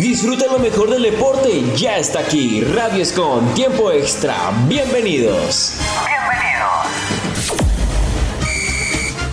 Disfruta lo mejor del deporte, ya está aquí. Radio Escon, tiempo extra. Bienvenidos.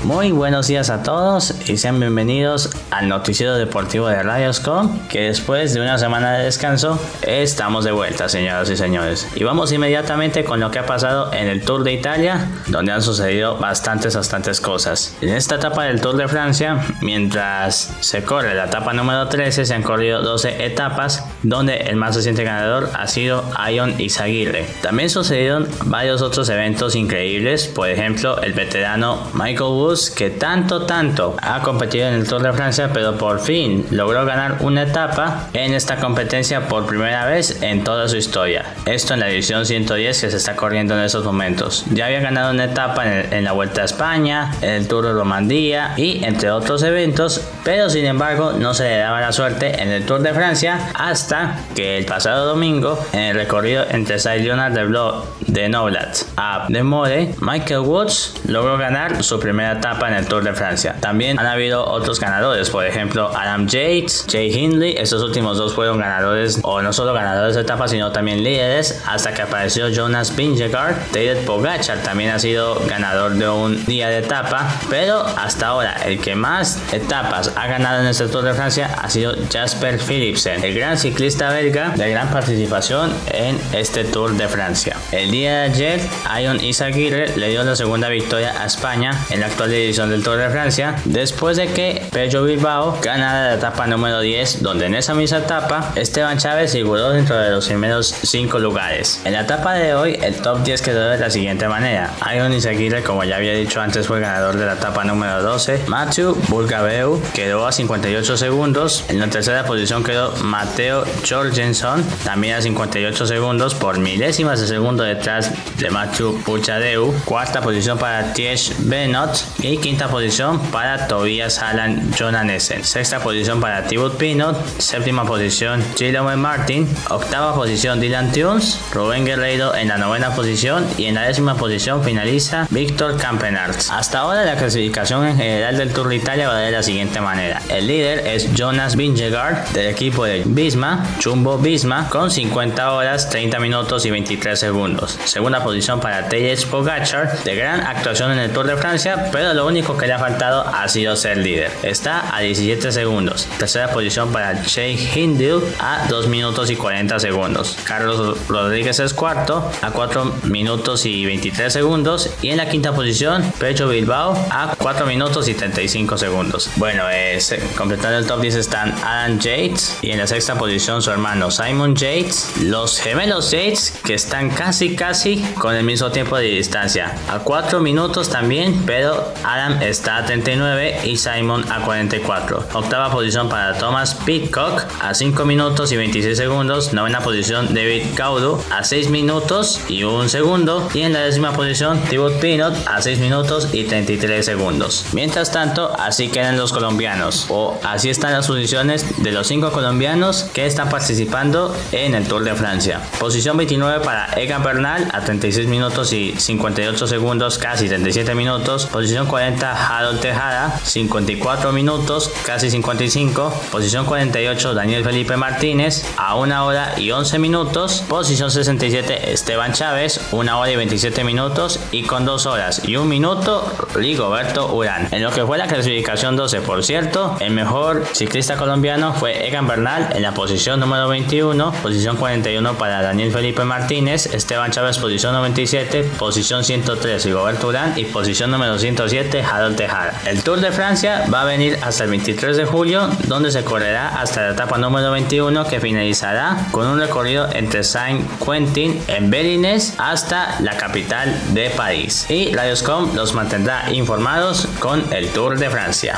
Muy buenos días a todos y sean bienvenidos al noticiero deportivo de Radioscom, que después de una semana de descanso estamos de vuelta, señoras y señores. Y vamos inmediatamente con lo que ha pasado en el Tour de Italia, donde han sucedido bastantes, bastantes cosas. En esta etapa del Tour de Francia, mientras se corre la etapa número 13, se han corrido 12 etapas, donde el más reciente ganador ha sido Ion Izaguirre. También sucedieron varios otros eventos increíbles, por ejemplo, el veterano Michael Woods que tanto, tanto ha competido en el Tour de Francia, pero por fin logró ganar una etapa en esta competencia por primera vez en toda su historia. Esto en la edición 110 que se está corriendo en estos momentos. Ya había ganado una etapa en, la Vuelta a España, en el Tour de Romandía y entre otros eventos, pero sin embargo no se le daba la suerte en el Tour de Francia hasta que el pasado domingo en el recorrido entre Saint-Leonard de Blo de Noblat a De More, Michael Woods logró ganar su primera etapa en el Tour de Francia. También han habido otros ganadores, por ejemplo Adam Yates, Jay Hindley, estos últimos dos fueron ganadores o no solo ganadores de etapa sino también líderes hasta que apareció Jonas Vingegaard. David Pogacar también ha sido ganador de un día de etapa, pero hasta ahora el que más etapas ha ganado en este Tour de Francia ha sido Jasper Philipsen, el gran ciclista belga de gran participación en este Tour de Francia. El día de ayer, Ion Izaguirre le dio la segunda victoria a España en la actual edición del Tour de Francia, después de que Pedro Bilbao gana la etapa número 10, donde en esa misma etapa Esteban Chávez figuró dentro de los primeros 5 lugares. En la etapa de hoy, el top 10 quedó de la siguiente manera. Iron Izaguirre, como ya había dicho antes, fue ganador de la etapa número 12. Matthew Bulgabeu quedó a 58 segundos. En la tercera posición quedó Mateo Jorgensen, también a 58 segundos, por milésimas de segundo detrás de Matthew Puchadeu. Cuarta posición para Tiesh Benot y quinta posición para Tobias Alan Jonanessen. Sexta posición para Thibaut Pinot. Séptima posición Gillian Martin. Octava posición Dylan Tunes. Rubén Guerreiro en la novena posición. Y en la décima posición finaliza Víctor Campenart. Hasta ahora la clasificación en general del Tour de Italia va de la siguiente manera. El líder es Jonas Vingegaard del equipo de Bisma, Chumbo Bisma, con 50 horas, 30 minutos y 23 segundos. Segunda posición para Tejes Pogacar, de gran actuación en el Tour de Francia, pero lo único que le ha faltado ha sido ser líder. Está a 17 segundos. Tercera posición para Jay Hindle a 2 minutos y 40 segundos. Carlos Rodríguez es cuarto a 4 minutos y 23 segundos. Y en la quinta posición, Pecho Bilbao a 4 minutos y 35 segundos. Bueno, es, completando el top 10 están Adam Yates y en la sexta posición su hermano Simon Yates. Los gemelos Yates que están casi casi con el mismo tiempo de distancia. A 4 minutos también, pero Adam está a 39 y Simon a 44. Octava posición para Thomas Pitcock a 5 minutos y 26 segundos. Novena posición David Caudu a 6 minutos y 1 segundo. Y en la décima posición Thibaut Pinot a 6 minutos y 33 segundos. Mientras tanto, así quedan los colombianos o así están las posiciones de los 5 colombianos que están participando en el Tour de Francia. Posición 29 para Egan Bernal a 36 minutos y 58 segundos, casi 37 minutos. Posición 40 Harold Tejada, 54 minutos, casi 55. Posición 48 Daniel Felipe Martínez, a 1 hora y 11 minutos. Posición 67 Esteban Chávez, 1 hora y 27 minutos. Y con 2 horas y 1 minuto Rigoberto Urán. En lo que fue la clasificación 12, por cierto, el mejor ciclista colombiano fue Egan Bernal en la posición número 21. Posición 41 para Daniel Felipe Martínez. Esteban Chávez, posición 97. Posición 103 Rigoberto Urán. Y posición número 107 Harold Tejada. El Tour de Francia va a venir hasta el 23 de julio, donde se correrá hasta la etapa número 21 que finalizará con un recorrido entre Saint-Quentin en Berines hasta la capital de París. Y Radioscom los mantendrá informados con el Tour de Francia.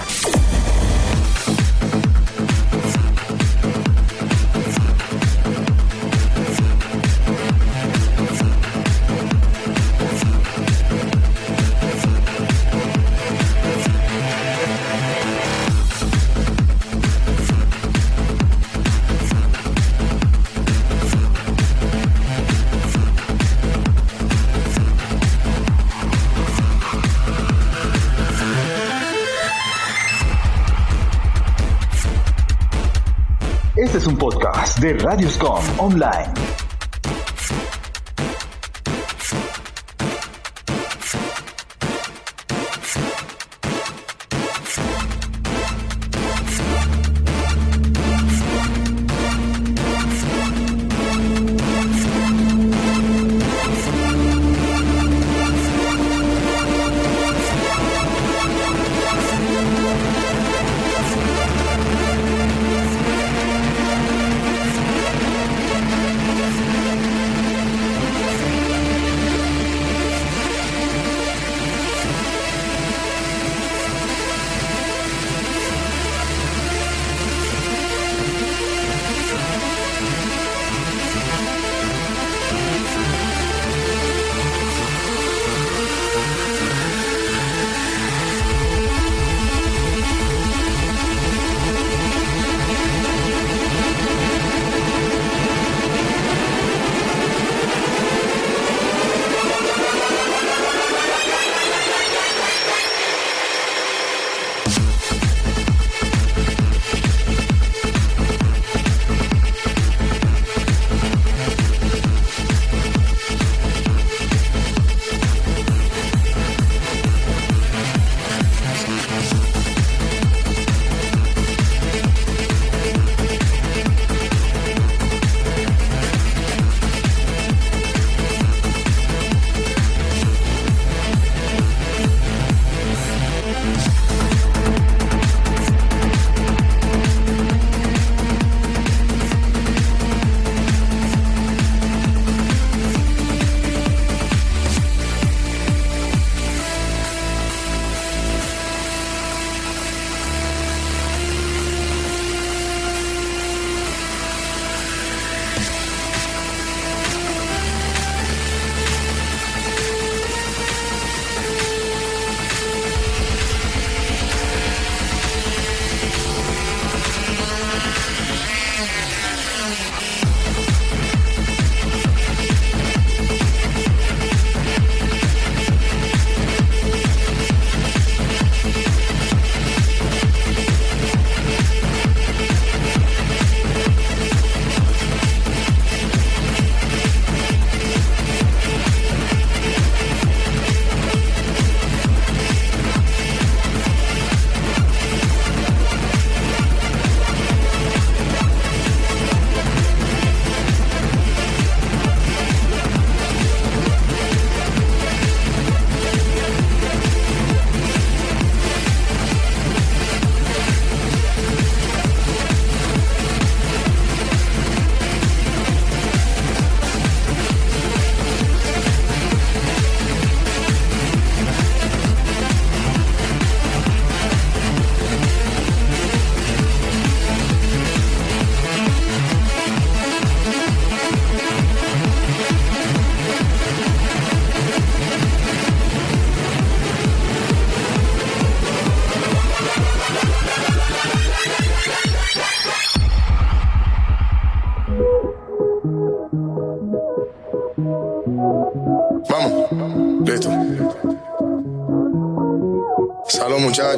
Este es un podcast de Radioscom Online.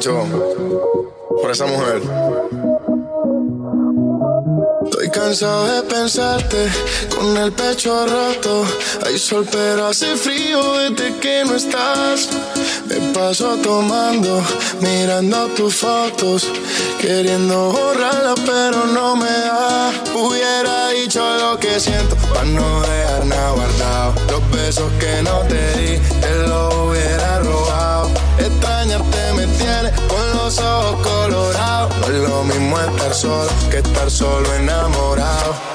Por esa mujer. Estoy cansado de pensarte con el pecho roto. Hay sol, pero hace frío desde que no estás. Me paso tomando, mirando tus fotos, queriendo borrarlas, pero no me da. Hubiera dicho lo que siento, para no dejar nada guardado. Los besos que no te di, te los hubiera robado. Los ojos. No es lo mismo estar solo que estar solo enamorado.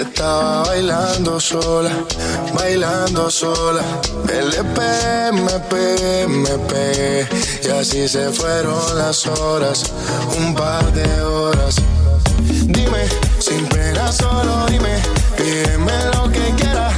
Estaba bailando sola, bailando sola. LP, MP, MP. Y así se fueron las horas, un par de horas. Dime, sin pena, solo dime. Pídeme lo que quieras,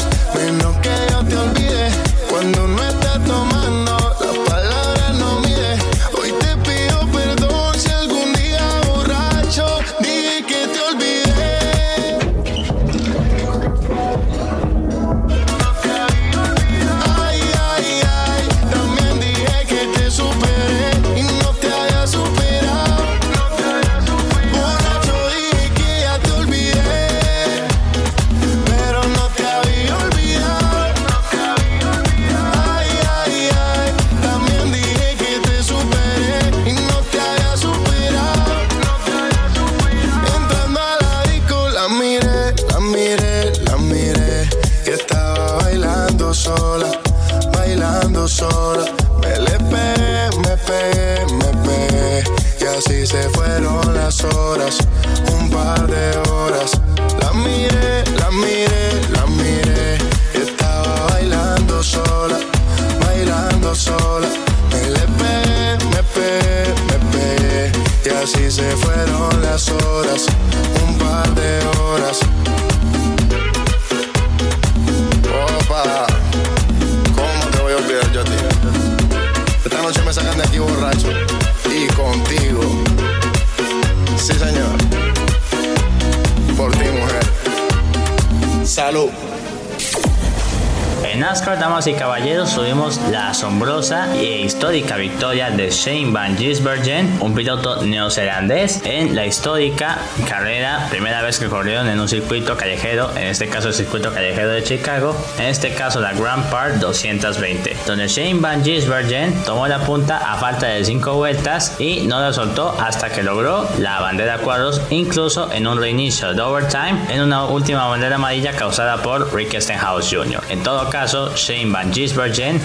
damas y caballeros, tuvimos la asombrosa e histórica victoria de Shane Van Gisbergen, un piloto neozelandés, en la histórica carrera, primera vez que corrieron en un circuito callejero, en este caso el circuito callejero de Chicago, en este caso la Grand Park 220, donde Shane Van Gisbergen tomó la punta a falta de 5 vueltas y no la soltó hasta que logró la bandera cuadros, incluso en un reinicio de overtime, en una última bandera amarilla causada por Rick Stenhouse Jr. En todo caso, Shane Van Gisbergen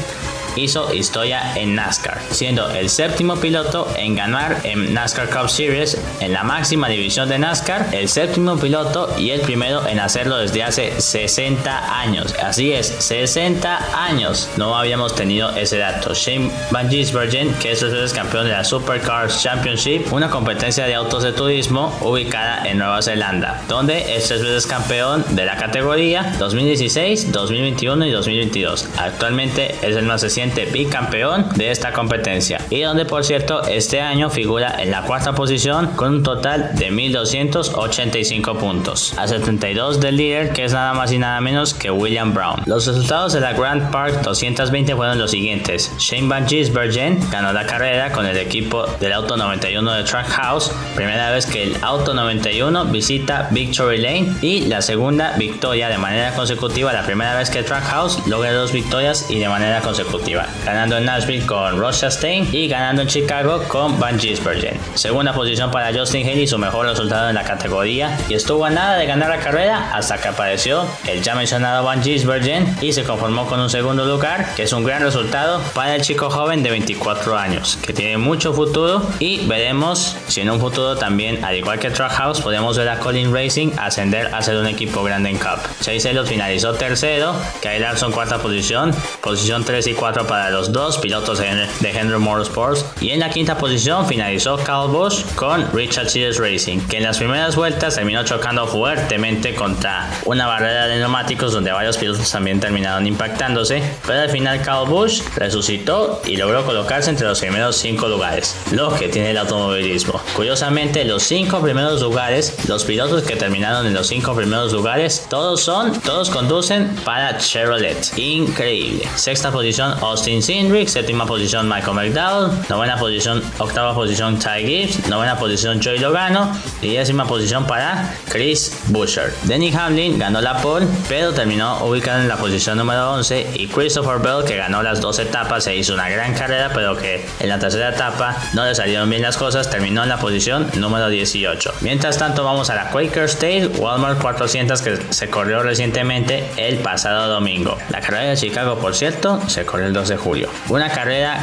hizo historia en NASCAR, siendo el séptimo piloto en ganar en NASCAR Cup Series en la máxima división de NASCAR, el séptimo piloto y el primero en hacerlo desde hace 60 años. Así es, 60 años no habíamos tenido ese dato. Shane Van Gisbergen, que es el campeón de la Supercars Championship, una competencia de autos de turismo ubicada en Nueva Zelanda, donde es tres veces campeón de la categoría 2016, 2021 y 2022. Actualmente es el más reciente bicampeón de esta competencia y donde por cierto este año figura en la cuarta posición con un total de 1285 puntos, a 72 del líder que es nada más y nada menos que William Brown. Los resultados de la Grand Park 220 fueron los siguientes. Shane Van Gisbergen ganó la carrera con el equipo del Auto 91 de Trackhouse, primera vez que el Auto 91 visita Victory Lane y la segunda victoria de manera consecutiva, la primera vez que Trackhouse logra dos victorias y de manera consecutiva ganando en Nashville con Ross Chastain y ganando en Chicago con Van Gisbergen. Segunda posición para Justin Haley, su mejor resultado en la categoría, y estuvo a nada de ganar la carrera hasta que apareció el ya mencionado Van Gisbergen y se conformó con un segundo lugar, que es un gran resultado para el chico joven de 24 años, que tiene mucho futuro y veremos si en un futuro también, al igual que Trackhouse, podemos ver a Colin Racing ascender a ser un equipo grande en Cup. Chase Elliott finalizó tercero, Kyle Larson cuarta posición, posición 3 y 4 para los dos pilotos de Henry Motorsports. Y en la quinta posición finalizó Carl Busch con Richard Sears Racing, que en las primeras vueltas terminó chocando fuertemente contra una barrera de neumáticos donde varios pilotos también terminaron impactándose. Pero al final Carl Busch resucitó y logró colocarse entre los primeros cinco lugares, lo que tiene el automovilismo. Curiosamente, los cinco primeros lugares, los pilotos que terminaron en los cinco primeros lugares, todos son, todos conducen para Chevrolet. Increíble. Sexta posición, Austin Cindric, séptima posición Michael McDowell, novena posición, octava posición Ty Gibbs, novena posición Joey Logano y décima posición para Chris Buescher. Denny Hamlin ganó la pole, pero terminó ubicado en la posición número 11 y Christopher Bell, que ganó las dos etapas, se hizo una gran carrera, pero que en la tercera etapa no le salieron bien las cosas, terminó en la posición número 18. Mientras tanto, vamos a la Quaker State Walmart 400 que se corrió recientemente el pasado domingo. La carrera de Chicago, por cierto, se corrió el 2 de julio. Una carrera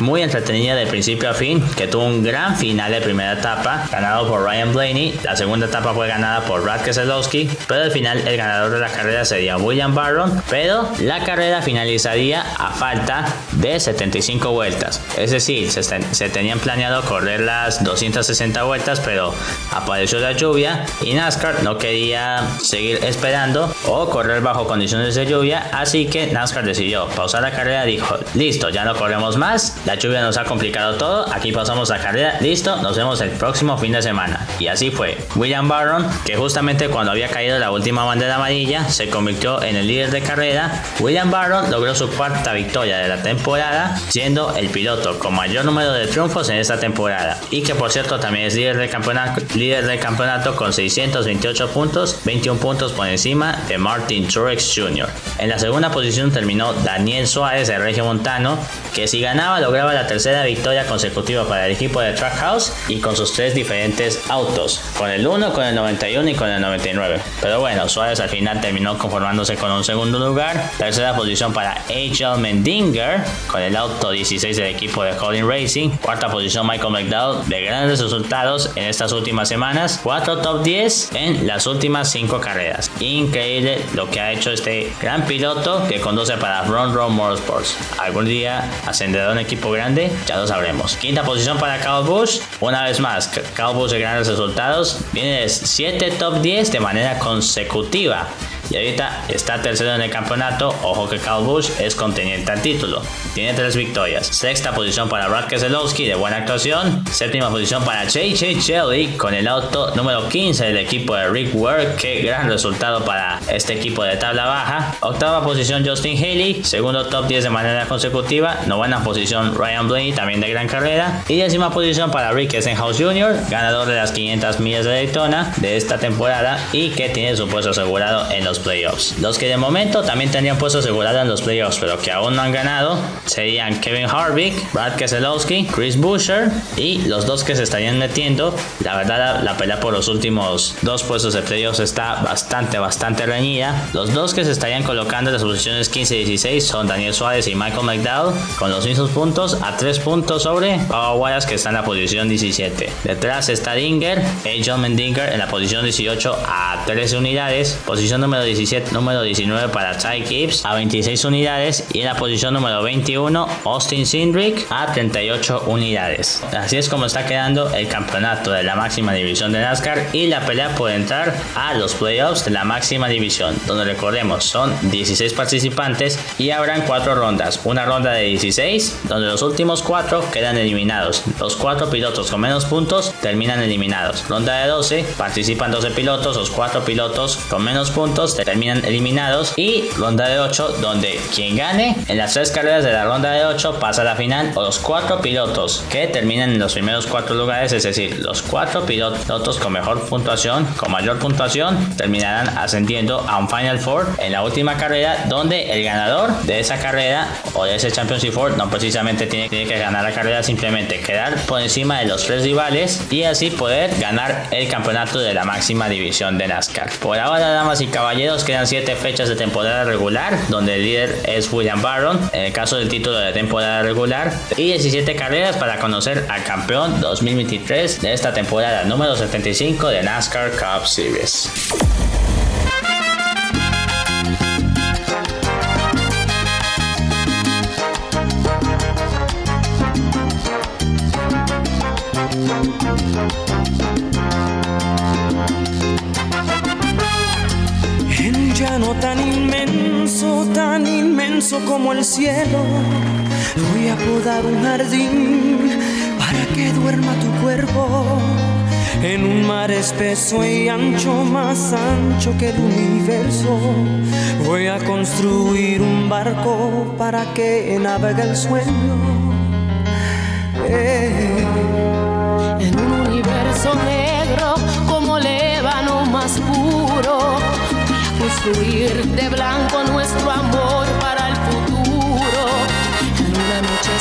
muy entretenida de principio a fin, que tuvo un gran final de primera etapa, ganado por Ryan Blaney. La segunda etapa fue ganada por Brad Keselowski, pero al final el ganador de la carrera sería William Barron, pero la carrera finalizaría a falta de 75 vueltas. Es decir, se, se tenían planeado correr las 260 vueltas, pero apareció la lluvia y NASCAR no quería seguir esperando o correr bajo condiciones de lluvia, así que NASCAR decidió pausar la carrera, listo, ya no corremos más, la lluvia nos ha complicado todo, aquí pasamos la carrera, listo, nos vemos el próximo fin de semana. Y así fue. William Barron, que justamente cuando había caído la última bandera amarilla, se convirtió en el líder de carrera. William Barron logró su cuarta victoria de la temporada, siendo el piloto con mayor número de triunfos en esta temporada. Y que por cierto también es líder del campeonato, líder del campeonato con 628 puntos, 21 puntos por encima de Martin Truex Jr. En la segunda posición terminó Daniel Suárez de Regio Montano, que si ganaba lograba la tercera victoria consecutiva para el equipo de Trackhouse y con sus tres diferentes autos, con el 1, con el 91 y con el 99. Pero bueno, Suárez al final terminó conformándose con un segundo lugar, tercera posición para H.L. Mendinger con el auto 16 del equipo de Colin Racing, cuarta posición Michael McDowell de grandes resultados en estas últimas semanas, cuatro top 10 en las últimas cinco carreras. Increíble lo que ha hecho este gran piloto que conduce para Front Row Motorsports. Algún día ascenderá un equipo grande, ya lo sabremos. Quinta posición para Kyle una vez más, Kyle de grandes resultados, viene de 7 top 10 de manera consecutiva y ahorita está tercero en el campeonato. Ojo que Kyle es conteniente al título. Tiene tres victorias. Sexta posición para Brad Keselowski de buena actuación. Séptima posición para J.J. Shelley con el auto número 15 del equipo de Rick Ware. Qué gran resultado para este equipo de tabla baja. Octava posición Justin Haley. Segundo top 10 de manera consecutiva. Novena posición Ryan Blaney también de gran carrera. Y décima posición para Rick Essenhouse Jr. Ganador de las 500 millas de Daytona de esta temporada y que tiene su puesto asegurado en los playoffs. Los que de momento también tenían puesto asegurado en los playoffs, pero que aún no han ganado, serían Kevin Harvick, Brad Keselowski, Chris Buescher y los dos que se estarían metiendo. La verdad, la, pelea por los últimos dos puestos de playoffs está bastante, bastante reñida. Los dos que se estarían colocando en las posiciones 15 y 16 son Daniel Suárez y Michael McDowell con los mismos puntos a 3 puntos sobre Baba Wallace que está en la posición 17. Detrás está Dinger, A. John Mendinger en la posición 18 a 13 unidades. Posición número 17, número 19 para Ty Gibbs a 26 unidades y en la posición número 21 Austin Sindrick a 38 unidades. Así es como está quedando el campeonato de la máxima división de NASCAR y la pelea por entrar a los playoffs de la máxima división, donde recordemos son 16 participantes y habrán 4 rondas, una ronda de 16 donde los últimos 4 quedan eliminados. Los 4 pilotos con menos puntos terminan eliminados. Ronda de 12 participan 12 pilotos, los 4 pilotos con menos puntos terminan eliminados y ronda de 8 donde quien gane en las tres carreras de la ronda de 8 pasa a la final o los cuatro pilotos que terminan en los primeros cuatro lugares, es decir, los cuatro pilotos con mejor puntuación, con mayor puntuación, terminarán ascendiendo a un Final Four en la última carrera donde el ganador de esa carrera o de ese Championship Four no precisamente tiene, tiene que ganar la carrera, simplemente quedar por encima de los tres rivales y así poder ganar el campeonato de la máxima división de NASCAR. Por ahora, damas y caballeros, quedan 7 fechas de temporada regular, donde el líder es William Barron, en el caso del título de temporada regular, y 17 carreras para conocer al campeón 2023 de esta temporada número 75 de NASCAR Cup Series. Como el cielo. Voy a podar un jardín para que duerma tu cuerpo. En un mar espeso y ancho, más ancho que el universo, voy a construir un barco para que navegue el sueño. Eh. En un universo negro como el ébano más puro construir de blanco nuestro amor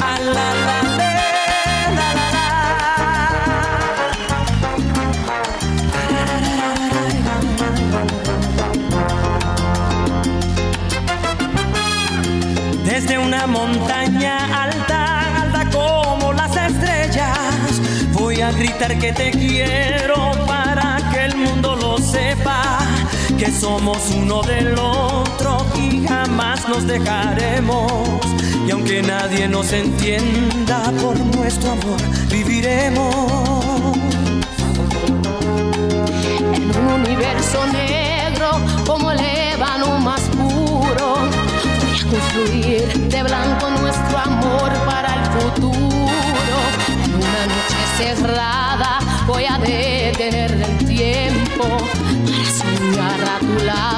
A la, la. Desde una montaña alta, alta como las estrellas, voy a gritar que te quiero para que el mundo lo sepa, que somos uno del otro jamás nos dejaremos. Y aunque nadie nos entienda por nuestro amor, viviremos. En un universo negro como el ébano más puro. Voy a construir de blanco nuestro amor para el futuro. En una noche cerrada voy a detener el tiempo para soñar a tu lado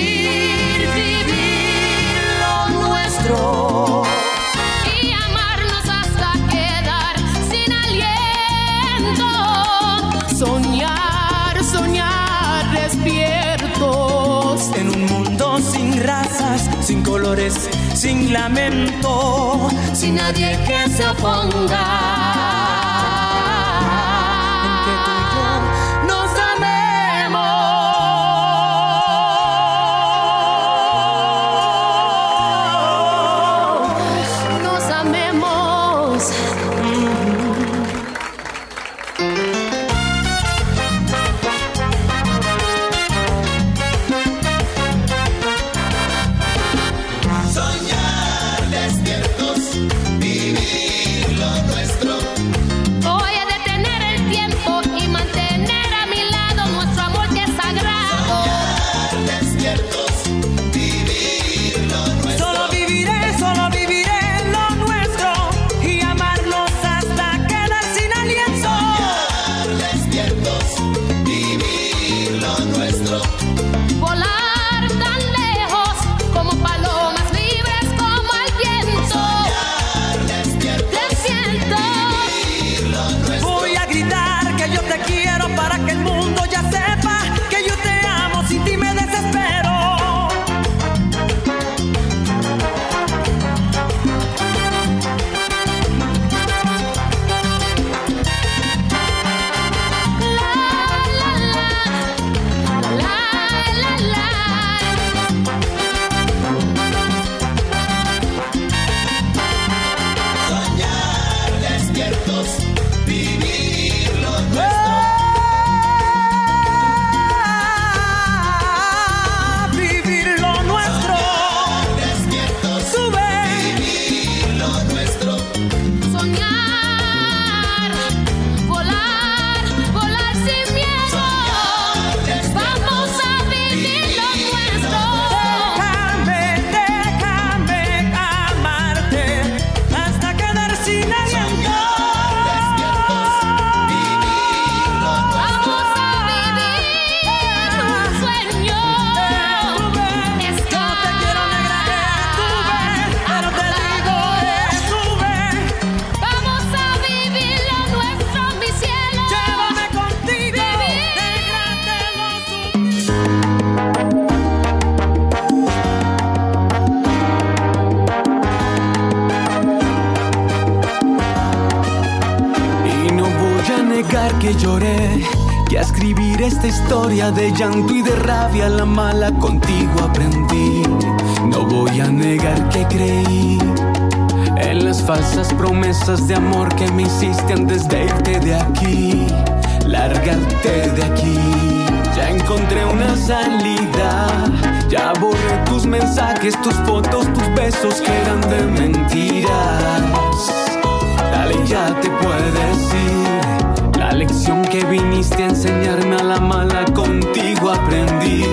sin lamento, sin nadie que se oponga. De llanto y de rabia, la mala contigo aprendí. No voy a negar que creí en las falsas promesas de amor que me hiciste antes de irte de aquí. Lárgate de aquí. Ya encontré una salida. Ya borré tus mensajes, tus fotos, tus besos que eran de mentiras. Dale, ya te puedes ir. La lección que viniste a enseñarme a la mala contigo aprendí.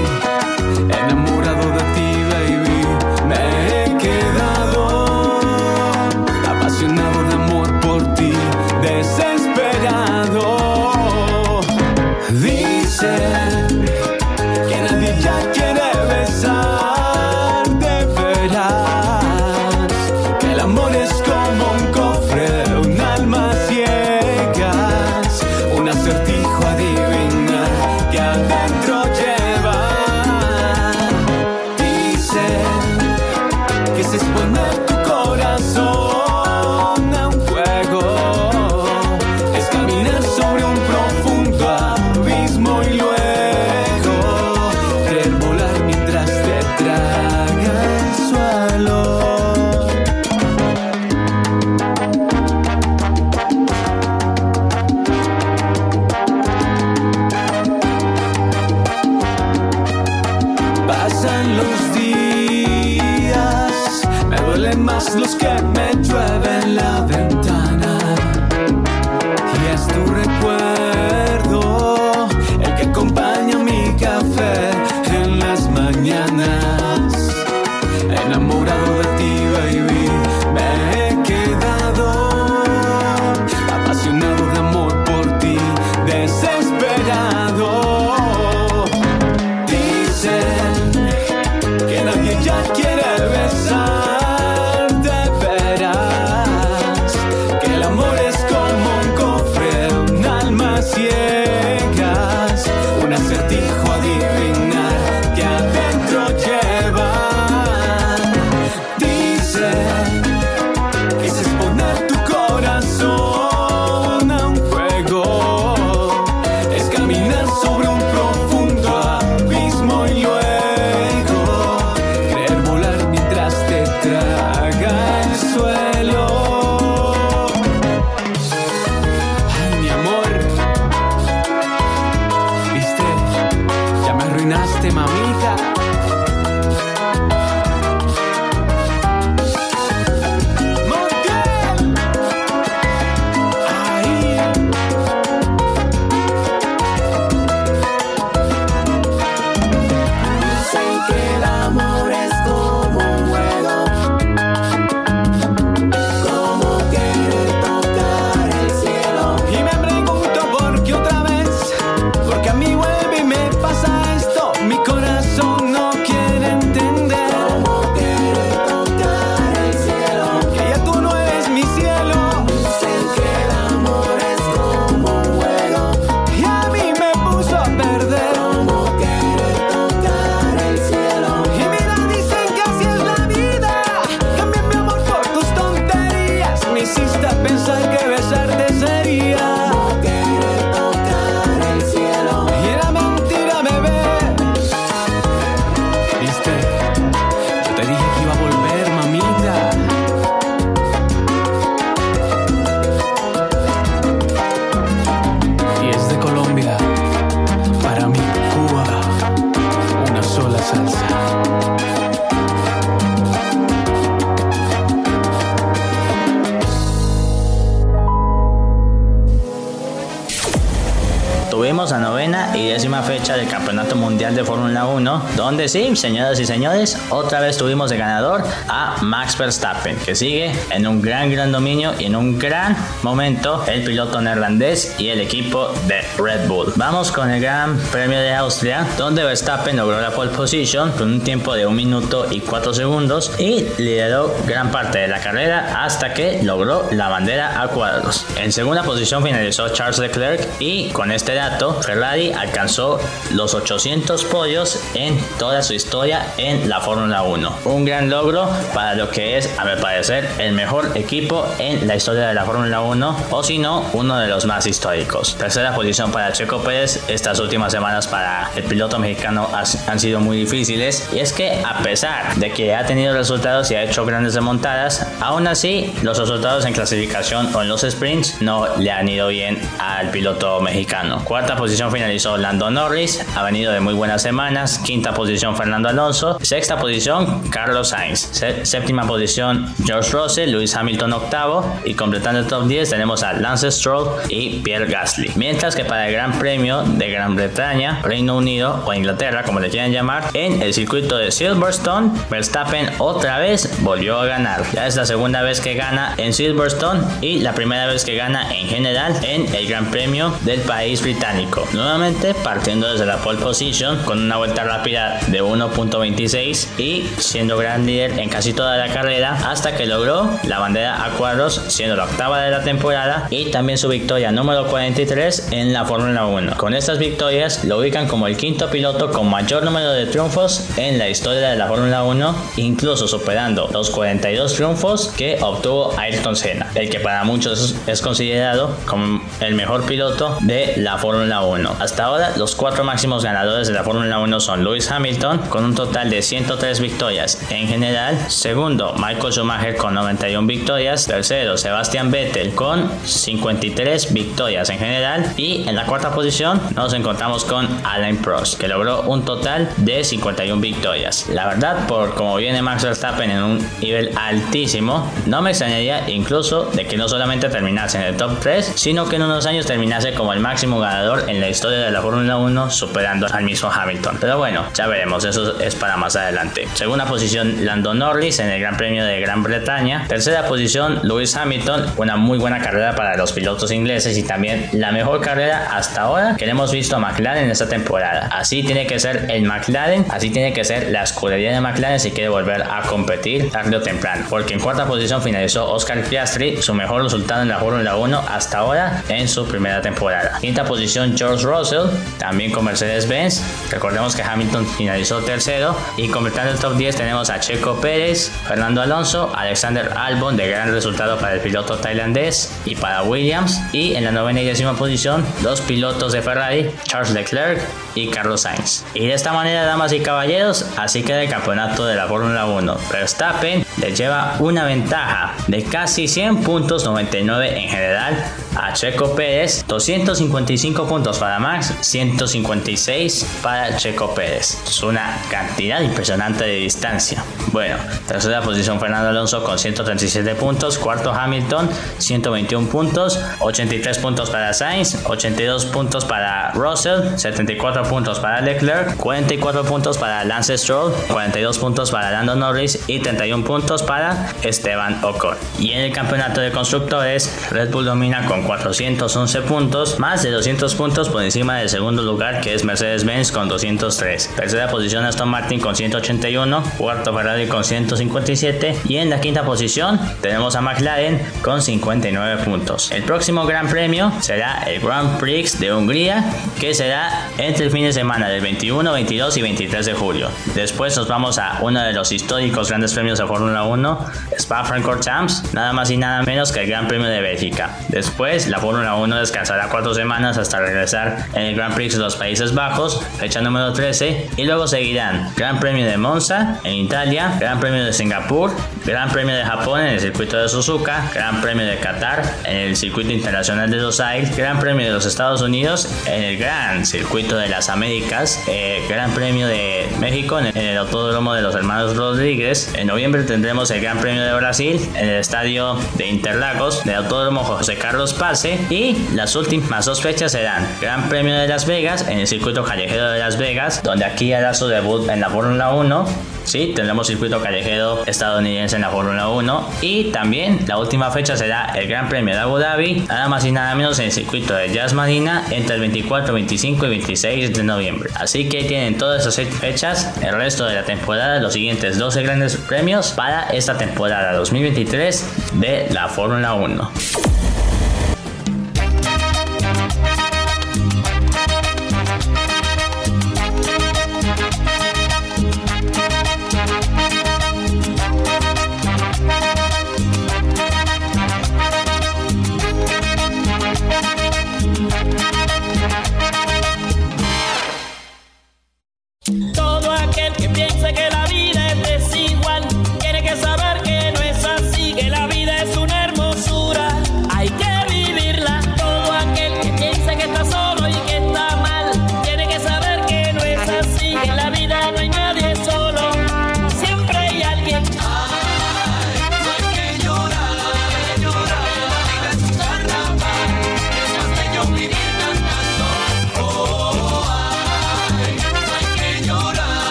1, donde sí, señoras y señores, otra vez tuvimos de ganador a Max Verstappen, que sigue en un gran, gran dominio y en un gran momento el piloto neerlandés y el equipo de Red Bull. Vamos con el Gran Premio de Austria, donde Verstappen logró la pole position con un tiempo de 1 minuto y 4 segundos y lideró gran parte de la carrera hasta que logró la bandera a cuadros. En segunda posición finalizó Charles Leclerc y con este dato, Ferrari alcanzó los 800 podios en toda su historia en la Fórmula 1. Un gran logro para lo que es, a mi parecer, el mejor equipo en la historia de la Fórmula 1 o si no, uno de los más históricos. Tercera posición para Checo Pérez. Estas últimas semanas para el piloto mexicano han sido muy difíciles y es que a pesar de que ha tenido resultados y ha hecho grandes remontadas, aún así los resultados en clasificación o en los sprints no le han ido bien al piloto mexicano. Cuarta posición finalizó Lando Norris, ha venido de muy buenas semanas. Quinta posición Fernando Alonso. Sexta posición Carlos Sainz. Séptima posición George Russell, Lewis Hamilton octavo y completando el top 10 tenemos a Lance Stroll y Pierre Gasly. Mientras que para el Gran Premio de Gran Bretaña, Reino Unido o Inglaterra, como le quieran llamar, en el circuito de Silverstone, Verstappen otra vez volvió a ganar. Ya es la segunda vez que gana en Silverstone y la primera vez que gana en general en el Gran Premio del país británico. Nuevamente partiendo desde la pole position con una vuelta rápida de 1.26 y siendo gran líder en casi toda la carrera hasta que logró la bandera a cuadros siendo la octava de la temporada y también su victoria número 43 en la Fórmula 1. Con estas victorias lo ubican como el quinto piloto con mayor número de triunfos en la historia de la Fórmula 1, incluso superando los 42 triunfos que obtuvo Ayrton Senna, el que para muchos es considerado como el mejor piloto de la Fórmula 1. Hasta ahora los cuatro máximos ganadores de la Fórmula 1 son Lewis Hamilton con un total de 103 victorias en general, segundo Michael Schumacher con 91 victorias, tercero Sebastian Vettel con 53 victorias en general y en la cuarta posición nos encontramos con Alain Prost que logró un total de 51 victorias. La verdad, por como viene Max Verstappen en un nivel altísimo, no me extrañaría incluso de que no solamente terminase en el top 3, sino que en unos años terminase como el máximo ganador en la historia de la Fórmula 1, superando al mismo Hamilton. Pero bueno, ya veremos, eso es para más adelante. Segunda posición, Lando Norris en el Gran Premio de Gran Bretaña. Tercera posición, Lewis Hamilton, una muy buena carrera para los pilotos ingleses y también la mejor carrera hasta ahora que le hemos visto a McLaren en esta temporada. Así tiene que ser el McLaren, así tiene que ser la escudería de McLaren si quiere volver a competir tarde o temprano. Porque en cuarta posición finalizó Oscar Piastri, su mejor resultado en la Fórmula 1 hasta ahora en su primera temporada. Quinta posición George Russell, también con Mercedes-Benz. Recordemos que Hamilton finalizó tercero y completando el top 10 tenemos a Checo Pérez, Fernando Alonso, Alexander Albon de gran resultado para el piloto tailandés y para Williams. Y en la novena décima posición, dos pilotos de Ferrari, Charles Leclerc y Carlos Sainz. Y de esta manera, damas y caballeros, así queda el campeonato de la Fórmula 1. Verstappen le lleva una ventaja de casi 100 puntos, 99 en general, a Checo Pérez, 255 puntos para Max, 156 para Checo Pérez. Es una cantidad impresionante de distancia. Bueno, tercera posición Fernando Alonso con 137 puntos, cuarto Hamilton, 121 puntos, 83 puntos para Sainz, 82 puntos para Russell, 74 puntos para Leclerc, 44 puntos para Lance Stroll, 42 puntos para Lando Norris y 31 puntos para Esteban Ocon. Y en el campeonato de constructores, Red Bull domina con 411 puntos, más de 200 puntos por encima del segundo lugar que es Mercedes-Benz con 203. Tercera posición Aston Martin con 181, cuarto Ferrari con 157 y en la quinta posición tenemos a McLaren con 59 puntos. El próximo Gran Premio será el Grand Prix de Hungría que será entre el fin de semana del 21, 22 y 23 de julio. Después nos vamos a uno de los históricos grandes premios de Fórmula 1, Spa-Francorchamps, nada más y nada menos que el Gran Premio de Bélgica. Después la Fórmula 1 descansará cuatro semanas hasta regresar en el Grand Prix de los Países Bajos, fecha número 13, y luego seguirán Gran Premio de Monza en Italia, Gran Premio de Singapur, Gran Premio de Japón en el circuito de Suzuka, Gran Premio de Qatar en el circuito internacional de Losail, Gran Premio de los Estados Unidos en el Gran Circuito de las Américas, eh, Gran Premio de México en el Autódromo de los Hermanos Rodríguez. En noviembre tendremos el Gran Premio de Brasil en el Estadio de Interlagos del Autódromo José Carlos Pase y las últimas dos fechas serán Gran Premio de Las Vegas en el circuito callejero de Las Vegas, donde aquí hará su debut en la Fórmula 1 Sí, tendremos circuito callejero estadounidense en la Fórmula 1 y también la última fecha será el Gran Premio de Abu Dhabi, nada más y nada menos en el circuito de Jazz Marina entre el 24, 25 y 26 de noviembre. Así que tienen todas esas fechas, el resto de la temporada, los siguientes 12 grandes premios para esta temporada 2023 de la Fórmula 1.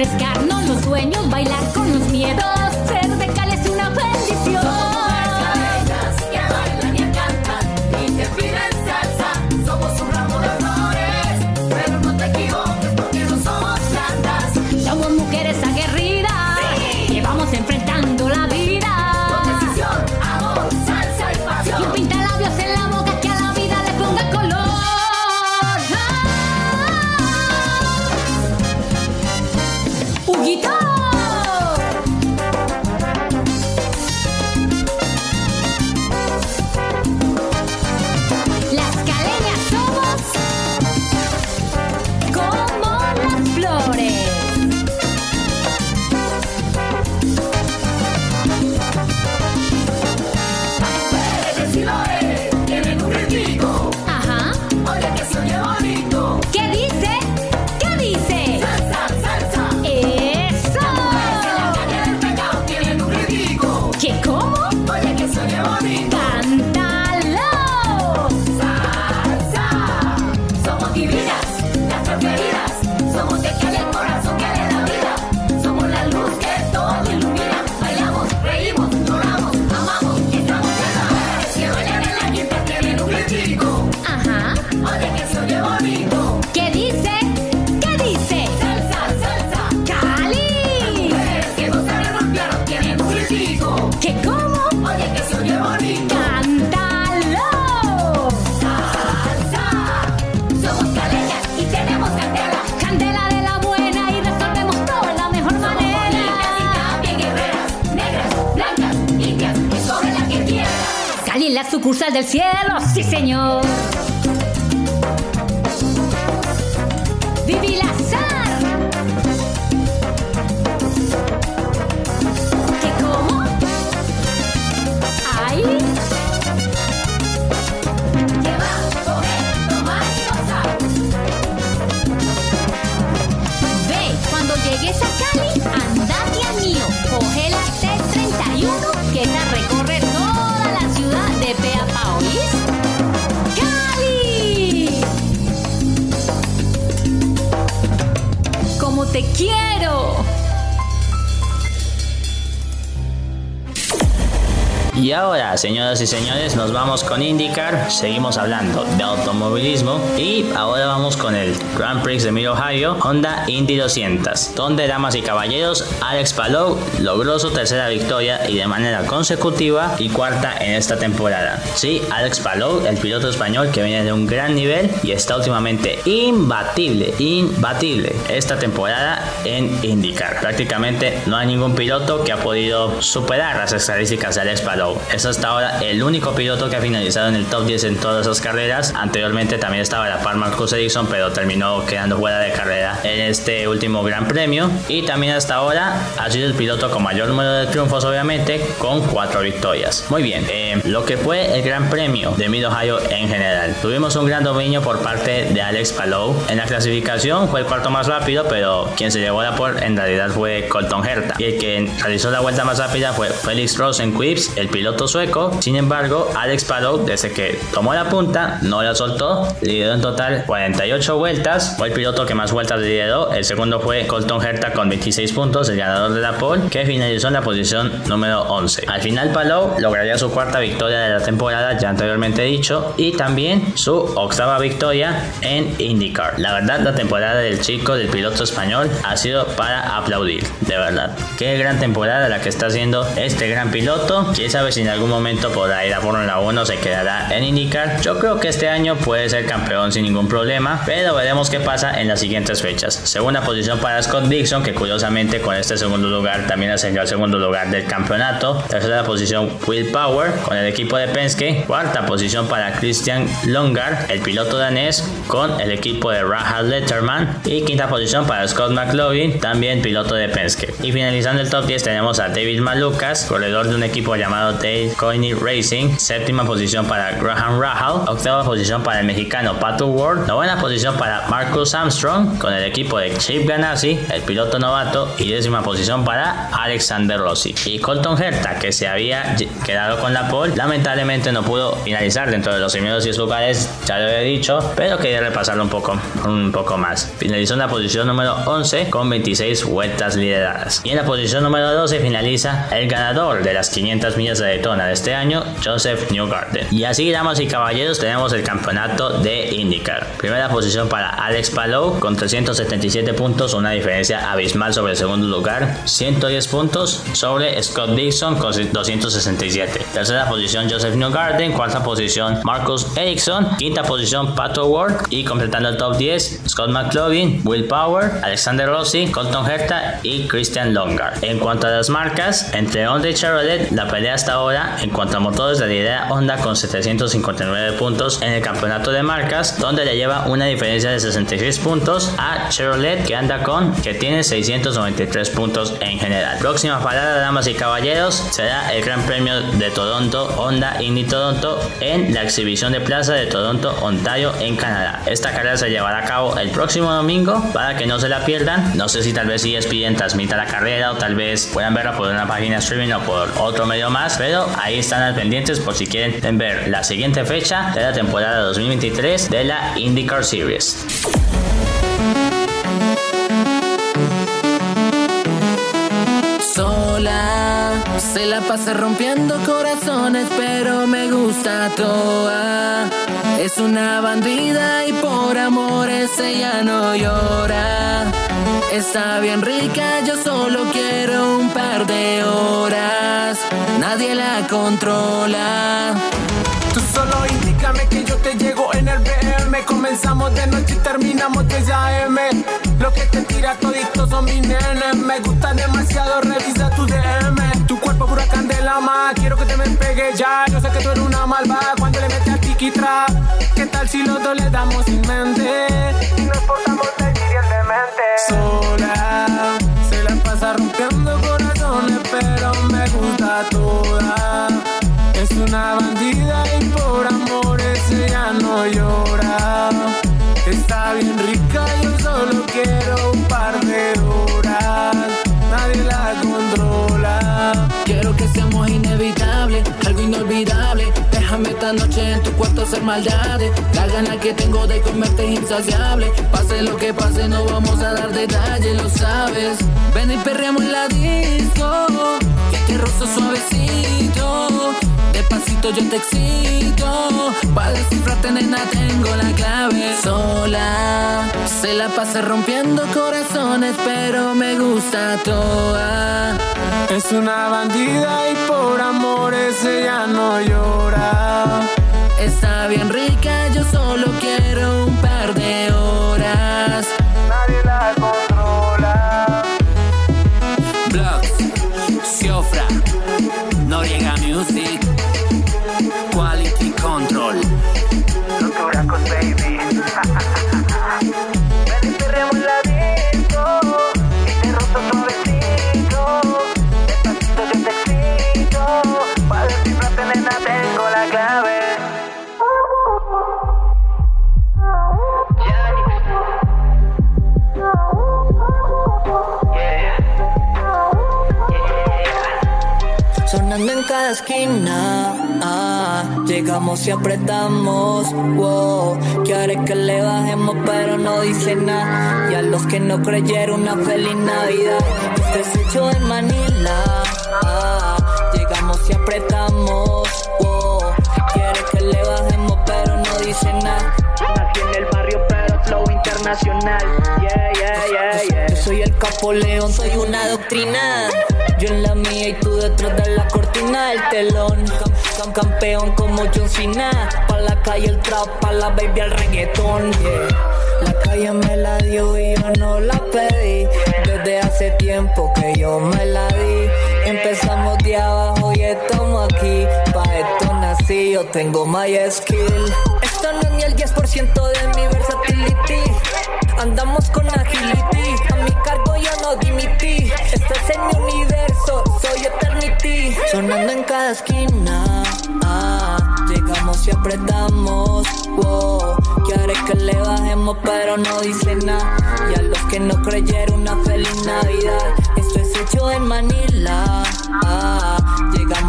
Refrescarnos los sueños, bailar sucursal del cielo, sí señor. Viví el ¿Qué como? ¿Ay? ¿Qué va? ¿Coger? Y osa? Ve, cuando llegues a Cali. Te quiero. Y ahora, señoras y señores, nos vamos con IndyCar. Seguimos hablando de automovilismo. Y ahora vamos con el Grand Prix de Mid Ohio, Honda Indy 200, donde, damas y caballeros, Alex Palou logró su tercera victoria y de manera consecutiva y cuarta en esta temporada. Sí, Alex Palou, el piloto español que viene de un gran nivel y está últimamente imbatible, imbatible esta temporada en IndyCar. Prácticamente no hay ningún piloto que ha podido superar las estadísticas de Alex Palou. Es hasta ahora el único piloto que ha finalizado en el top 10 en todas esas carreras. Anteriormente también estaba la par Marcus Ericsson, pero terminó quedando fuera de carrera en este último Gran Premio. Y también hasta ahora ha sido el piloto con mayor número de triunfos, obviamente, con cuatro victorias. Muy bien, eh, lo que fue el Gran Premio de Mid Ohio en general. Tuvimos un gran dominio por parte de Alex Palou. En la clasificación fue el cuarto más rápido, pero quien se llevó la por en realidad fue Colton Herta. Y el que realizó la vuelta más rápida fue Felix Rosenquist, el piloto sueco. Sin embargo, Alex Palou, desde que tomó la punta, no la soltó. Lideró en total 48 vueltas. Fue el piloto que más vueltas lideró. El segundo fue Colton Herta con 26 puntos, el ganador de la pole, que finalizó en la posición número 11. Al final, Palou lograría su cuarta victoria de la temporada, ya anteriormente dicho, y también su octava victoria en IndyCar. La verdad, la temporada del chico, del piloto español, ha sido para aplaudir, de verdad. Qué gran temporada la que está haciendo este gran piloto. Quién sabe si en algún momento podrá ir a Fórmula 1, se quedará en IndyCar. Yo creo que este año puede ser campeón sin ningún problema, pero veremos qué pasa en las siguientes fechas. Segunda posición para Scott Dixon, que curiosamente con este segundo lugar también ascendió al segundo lugar del campeonato. Tercera posición Will Power con el equipo de Penske. Cuarta posición para Christian Longar, el piloto danés, con el equipo de Rahal Letterman. Y quinta posición para Scott McLaughlin, también piloto de Penske. Y finalizando el top 10 tenemos a David Malucas, corredor de un equipo llamado Coyne Racing. Séptima posición para Graham Rahal. Octava posición para el mexicano Pato Ward. Novena posición para Marcus Armstrong con el equipo de Chip Ganassi, el piloto novato. Y décima posición para Alexander Rossi. Y Colton Herta, que se había quedado con la pole, lamentablemente no pudo finalizar dentro de los primeros 10 lugares, ya lo había dicho, pero quería repasarlo un poco, un poco más. Finalizó en la posición número 11 con 26 vueltas lideradas. Y en la posición número 12 finaliza el ganador de las 500 millas de Daytona de este año, Joseph Newgarden. Y así, damas y caballeros, tenemos el campeonato de IndyCar. Primera posición para Alex Palou con 377 puntos, una diferencia abismal sobre el segundo lugar. 110 puntos sobre Scott Dixon con 267. Tercera posición Joseph Newgarden, cuarta posición Marcus Ericsson, quinta posición Pato Ward y completando el top 10 Scott McLaughlin, Will Power, Alexander Rossi, Colton Herta y Christian Longar. En cuanto a las marcas, entre Honda y Chevrolet, la pelea hasta ahora en cuanto a motores la lidera Honda con 759 puntos en el campeonato de marcas, donde le lleva una diferencia de 66 puntos a Chevrolet que anda con que tiene 693 puntos en general. Próxima parada, damas y caballeros, será el Gran Premio de Toronto Honda Indy Toronto en la exhibición de plaza de Toronto, Ontario, en Canadá. Esta carrera se llevará a cabo el próximo domingo para que no se la pierdan. No sé si tal vez ESPN transmita la carrera o tal vez puedan verla por una página streaming o por otro medio más, pero ahí están al pendientes por si quieren ver la siguiente fecha de la temporada 2023 de la IndyCar Series. Sola, se la pasa rompiendo corazones, pero me gusta toda. Es una bandida y por amores ella no llora. Está bien rica, yo solo quiero un par de horas. Nadie la controla. Tú solo indícame que yo te llego en el BM. Comenzamos de noche y terminamos de AM. Lo que te tira todito son mis nenes. Me gusta Si los dos le damos sin mente y nos portamos deliriantemente. Sola, se la pasa rompiendo corazones, pero me gusta toda. Es una bandida y por amores ella no llora. Está bien rica, yo solo quiero un par de horas. Nadie la controla. Quiero que seamos inevitables, algo inolvidable Déjame esta noche en tu cuarto hacer maldades. La gana que tengo de comerte es insaciable. Pase lo que pase, no vamos a dar detalles, lo sabes. Ven y perreamos la disco. Que te rozo suavecito. Despacito yo te excito. Para descifrarte, nena, tengo la clave. Sola, se la pasa rompiendo corazones, pero me gusta toda. Es una bandida y por amores ella no llora. Está bien rica, yo solo quiero un par de horas. Nadie la controla. Blocks, Siofra, Noriega Music, Esquina, ah, llegamos y apretamos, wow, quiere que le bajemos pero no dice nada, y a los que no creyeron una feliz Navidad, este es hecho en Manila, ah, llegamos y apretamos, wow, quiere que le bajemos pero no dice nada, nací en el barrio pero flow internacional, yeah, yeah, yeah, yeah. Yo soy el capo león, soy una doctrina. Yo en la mía y tú detrás de la cortina del telón. Cam- cam- campeón como John Cena. Pa' la calle el trap, pa' la baby el reggaetón. yeah. La calle me la dio y yo no la pedí. Desde hace tiempo que yo me la di. Empezamos de abajo y estamos aquí. Pa' esto nací, yo tengo my skill. Esto no es ni el 10% de mi versatility. Andamos con agility. A mi cargo yo no dimití. Esto es en mi universo, soy eternity. Sonando en cada esquina. Ah, llegamos y apretamos. Wow, quiere que le bajemos, pero no dice nada. Y a los que no creyeron, una feliz Navidad. Esto es hecho en Manila. Ah,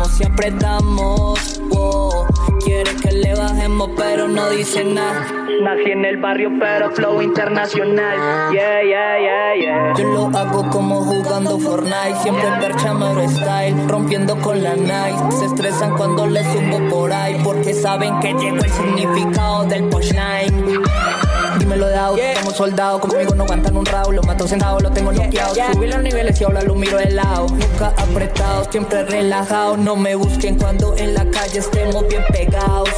llegamos y apretamos. Wow, quiere que le bajemos, pero no dice nada. Nací en el barrio, pero flow internacional. Yeah, yeah, yeah, yeah. Yo lo hago como jugando Fortnite. Siempre perchamero style, rompiendo con la night. Se estresan cuando les subo por ahí, porque saben que llegó el significado del punchline. Dímelo de auto, como soldado, conmigo no aguantan un round, lo mato sentado, lo tengo noqueado. Subí los niveles y ahora lo miro de lado. Nunca apretado, siempre relajado. No me busquen cuando en la calle estemos bien pegados.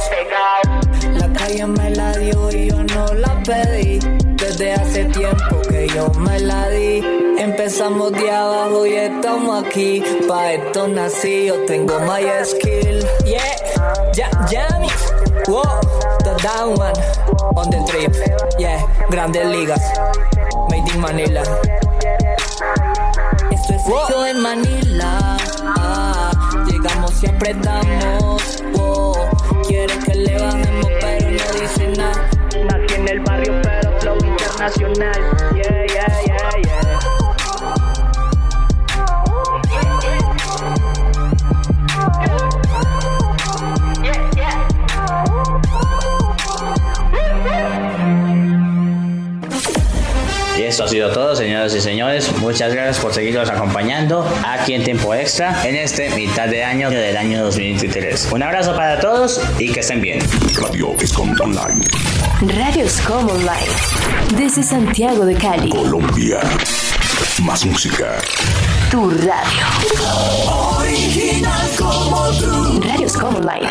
La calle me la dio y yo no la pedí. Desde hace tiempo que yo me la di. Empezamos de abajo y estamos aquí. Pa' esto nací, yo tengo my skill. Yeah, ya, Jamie. Wow, down man on the trip. Yeah, grandes ligas. Made in Manila. Esto es hecho en Manila. Ah, llegamos y apretamos. Wow, quiere que le bajemos, pero no dice nada. Nací en el barrio, pero flow internacional. Esto ha sido todo, señoras y señores. Muchas gracias por seguirnos acompañando aquí en Tiempo Extra en este mitad de año del año 2023. Un abrazo para todos y que estén bien. Radio Escom Online. Radios Como Online. Desde Santiago de Cali. Colombia. Más música. Tu radio. Radios Como Online.